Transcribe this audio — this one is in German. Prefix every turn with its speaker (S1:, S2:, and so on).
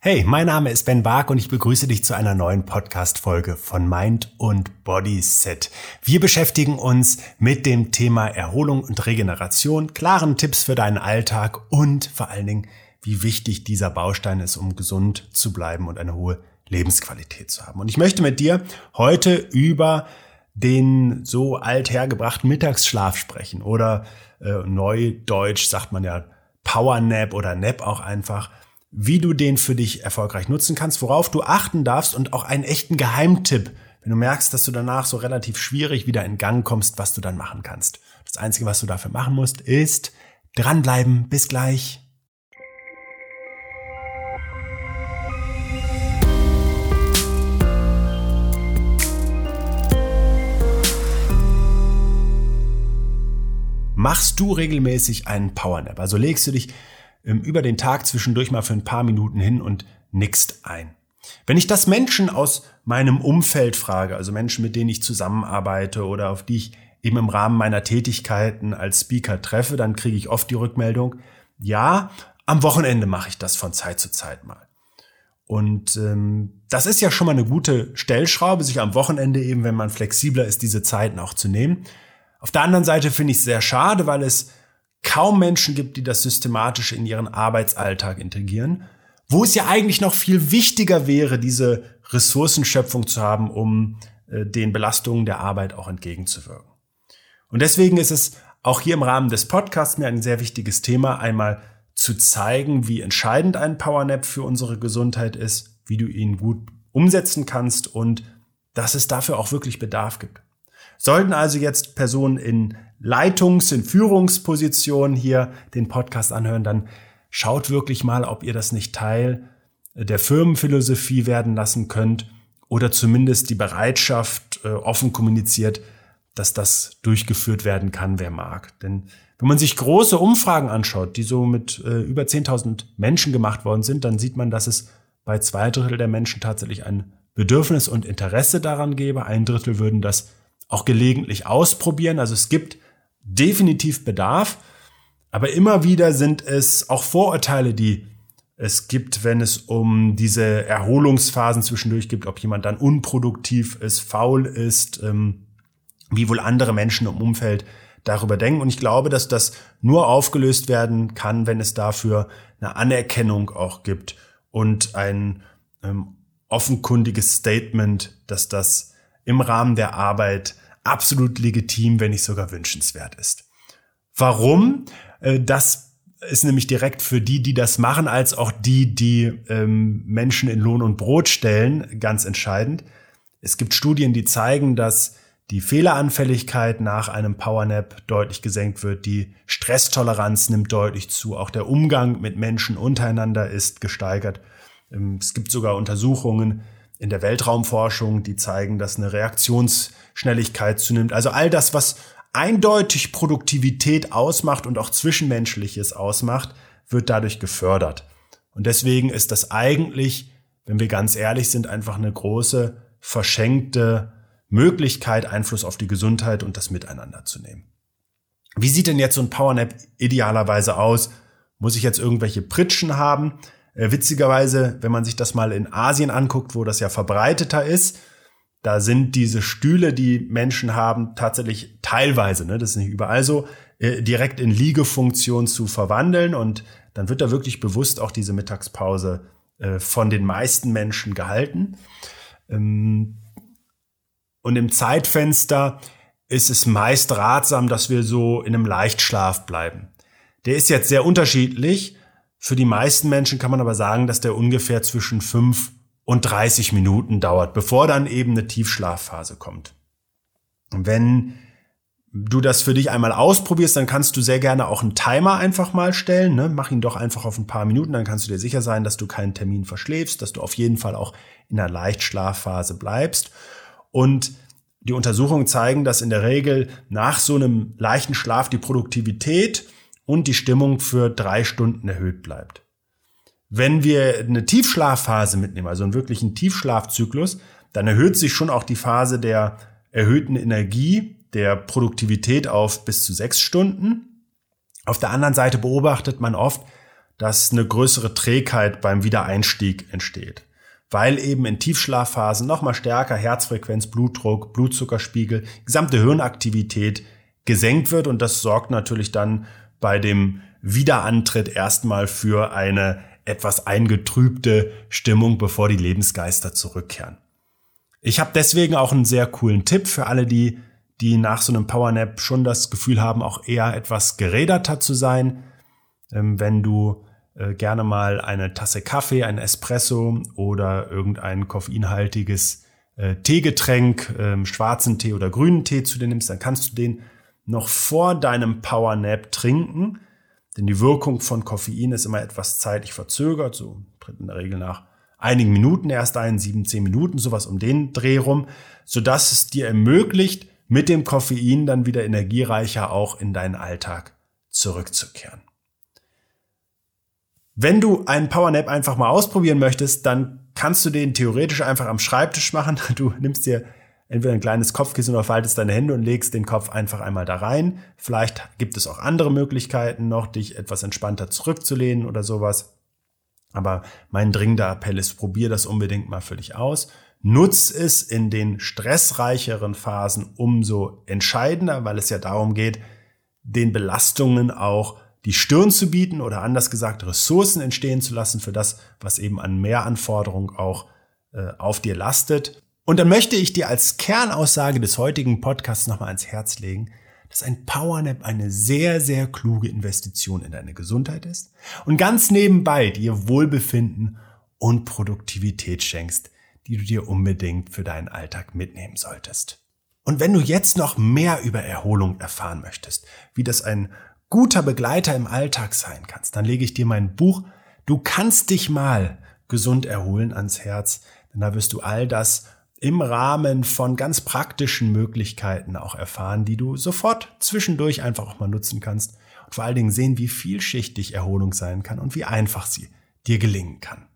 S1: Hey, mein Name ist Ben Bark und ich begrüße dich zu einer neuen Podcast-Folge von Mind und Body Set. Wir beschäftigen uns mit dem Thema Erholung und Regeneration, klaren Tipps für deinen Alltag und vor allen Dingen, wie wichtig dieser Baustein ist, um gesund zu bleiben und eine hohe Lebensqualität zu haben. Und ich möchte mit dir heute über den so althergebrachten Mittagsschlaf sprechen oder äh, neudeutsch sagt man ja Power Nap oder Nap auch einfach wie du den für dich erfolgreich nutzen kannst, worauf du achten darfst und auch einen echten Geheimtipp, wenn du merkst, dass du danach so relativ schwierig wieder in Gang kommst, was du dann machen kannst. Das Einzige, was du dafür machen musst, ist dranbleiben. Bis gleich. Machst du regelmäßig einen Powernap? Also legst du dich über den Tag zwischendurch mal für ein paar Minuten hin und nickst ein. Wenn ich das Menschen aus meinem Umfeld frage, also Menschen, mit denen ich zusammenarbeite oder auf die ich eben im Rahmen meiner Tätigkeiten als Speaker treffe, dann kriege ich oft die Rückmeldung, ja, am Wochenende mache ich das von Zeit zu Zeit mal. Und ähm, das ist ja schon mal eine gute Stellschraube, sich am Wochenende eben, wenn man flexibler ist, diese Zeiten auch zu nehmen. Auf der anderen Seite finde ich es sehr schade, weil es kaum Menschen gibt, die das systematisch in ihren Arbeitsalltag integrieren, wo es ja eigentlich noch viel wichtiger wäre, diese Ressourcenschöpfung zu haben, um äh, den Belastungen der Arbeit auch entgegenzuwirken. Und deswegen ist es auch hier im Rahmen des Podcasts mir ein sehr wichtiges Thema, einmal zu zeigen, wie entscheidend ein Powernap für unsere Gesundheit ist, wie du ihn gut umsetzen kannst und dass es dafür auch wirklich Bedarf gibt. Sollten also jetzt Personen in Leitungs-, in Führungspositionen hier den Podcast anhören, dann schaut wirklich mal, ob ihr das nicht Teil der Firmenphilosophie werden lassen könnt oder zumindest die Bereitschaft äh, offen kommuniziert, dass das durchgeführt werden kann, wer mag. Denn wenn man sich große Umfragen anschaut, die so mit äh, über 10.000 Menschen gemacht worden sind, dann sieht man, dass es bei zwei Drittel der Menschen tatsächlich ein Bedürfnis und Interesse daran gäbe. Ein Drittel würden das auch gelegentlich ausprobieren. Also es gibt definitiv Bedarf, aber immer wieder sind es auch Vorurteile, die es gibt, wenn es um diese Erholungsphasen zwischendurch gibt, ob jemand dann unproduktiv ist, faul ist, ähm, wie wohl andere Menschen im Umfeld darüber denken. Und ich glaube, dass das nur aufgelöst werden kann, wenn es dafür eine Anerkennung auch gibt und ein ähm, offenkundiges Statement, dass das im Rahmen der Arbeit absolut legitim, wenn nicht sogar wünschenswert ist. Warum? Äh, das ist nämlich direkt für die, die das machen, als auch die, die ähm, Menschen in Lohn und Brot stellen, ganz entscheidend. Es gibt Studien, die zeigen, dass die Fehleranfälligkeit nach einem Powernap deutlich gesenkt wird, die Stresstoleranz nimmt deutlich zu, auch der Umgang mit Menschen untereinander ist gesteigert. Ähm, es gibt sogar Untersuchungen, in der Weltraumforschung, die zeigen, dass eine Reaktionsschnelligkeit zunimmt. Also all das, was eindeutig Produktivität ausmacht und auch Zwischenmenschliches ausmacht, wird dadurch gefördert. Und deswegen ist das eigentlich, wenn wir ganz ehrlich sind, einfach eine große verschenkte Möglichkeit, Einfluss auf die Gesundheit und das Miteinander zu nehmen. Wie sieht denn jetzt so ein Powernap idealerweise aus? Muss ich jetzt irgendwelche Pritschen haben? Äh, witzigerweise, wenn man sich das mal in Asien anguckt, wo das ja verbreiteter ist, da sind diese Stühle, die Menschen haben, tatsächlich teilweise, ne, das ist nicht überall so, äh, direkt in Liegefunktion zu verwandeln und dann wird da wirklich bewusst auch diese Mittagspause äh, von den meisten Menschen gehalten. Ähm, und im Zeitfenster ist es meist ratsam, dass wir so in einem Leichtschlaf bleiben. Der ist jetzt sehr unterschiedlich. Für die meisten Menschen kann man aber sagen, dass der ungefähr zwischen 5 und 30 Minuten dauert, bevor dann eben eine Tiefschlafphase kommt. Wenn du das für dich einmal ausprobierst, dann kannst du sehr gerne auch einen Timer einfach mal stellen. Ne? Mach ihn doch einfach auf ein paar Minuten, dann kannst du dir sicher sein, dass du keinen Termin verschläfst, dass du auf jeden Fall auch in einer Leichtschlafphase bleibst. Und die Untersuchungen zeigen, dass in der Regel nach so einem leichten Schlaf die Produktivität und die Stimmung für drei Stunden erhöht bleibt. Wenn wir eine Tiefschlafphase mitnehmen, also einen wirklichen Tiefschlafzyklus, dann erhöht sich schon auch die Phase der erhöhten Energie, der Produktivität auf bis zu sechs Stunden. Auf der anderen Seite beobachtet man oft, dass eine größere Trägheit beim Wiedereinstieg entsteht. Weil eben in Tiefschlafphasen nochmal stärker Herzfrequenz, Blutdruck, Blutzuckerspiegel, gesamte Hirnaktivität gesenkt wird und das sorgt natürlich dann bei dem Wiederantritt erstmal für eine etwas eingetrübte Stimmung, bevor die Lebensgeister zurückkehren. Ich habe deswegen auch einen sehr coolen Tipp für alle, die, die nach so einem Powernap schon das Gefühl haben, auch eher etwas geräderter zu sein. Ähm, wenn du äh, gerne mal eine Tasse Kaffee, ein Espresso oder irgendein koffeinhaltiges äh, Teegetränk, äh, schwarzen Tee oder grünen Tee zu dir nimmst, dann kannst du den noch vor deinem Powernap trinken denn die Wirkung von Koffein ist immer etwas zeitlich verzögert, so tritt in der Regel nach einigen Minuten erst ein, sieben, zehn Minuten, sowas um den Dreh rum, sodass es dir ermöglicht, mit dem Koffein dann wieder energiereicher auch in deinen Alltag zurückzukehren. Wenn du einen Powernap einfach mal ausprobieren möchtest, dann kannst du den theoretisch einfach am Schreibtisch machen. Du nimmst dir entweder ein kleines Kopfkissen oder faltest deine Hände und legst den Kopf einfach einmal da rein. Vielleicht gibt es auch andere Möglichkeiten noch, dich etwas entspannter zurückzulehnen oder sowas. Aber mein dringender Appell ist, probier das unbedingt mal für dich aus. Nutz es in den stressreicheren Phasen umso entscheidender, weil es ja darum geht, den Belastungen auch die Stirn zu bieten oder anders gesagt Ressourcen entstehen zu lassen für das, was eben an Mehranforderungen auch äh, auf dir lastet. Und dann möchte ich dir als Kernaussage des heutigen Podcasts nochmal ans Herz legen, dass ein Powernap eine sehr, sehr kluge Investition in deine Gesundheit ist und ganz nebenbei dir Wohlbefinden und Produktivität schenkst, die du dir unbedingt für deinen Alltag mitnehmen solltest. Und wenn du jetzt noch mehr über Erholung erfahren möchtest, wie das ein guter Begleiter im Alltag sein kannst, dann lege ich dir mein Buch Du kannst dich mal gesund erholen ans Herz, denn da wirst du all das im Rahmen von ganz praktischen Möglichkeiten auch erfahren, die du sofort zwischendurch einfach auch mal nutzen kannst und vor allen Dingen sehen, wie vielschichtig Erholung sein kann und wie einfach sie dir gelingen kann.